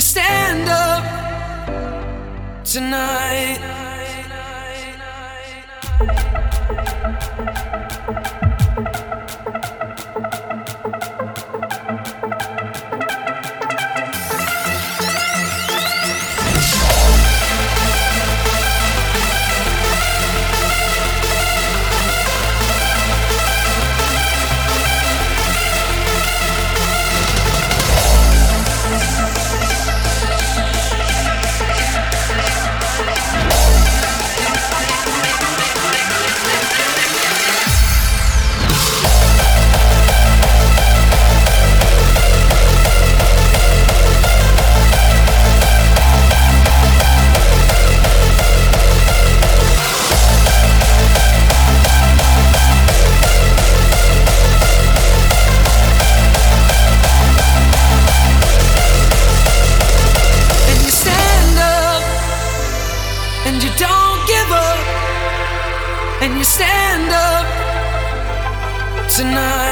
stand up tonight. Stand up tonight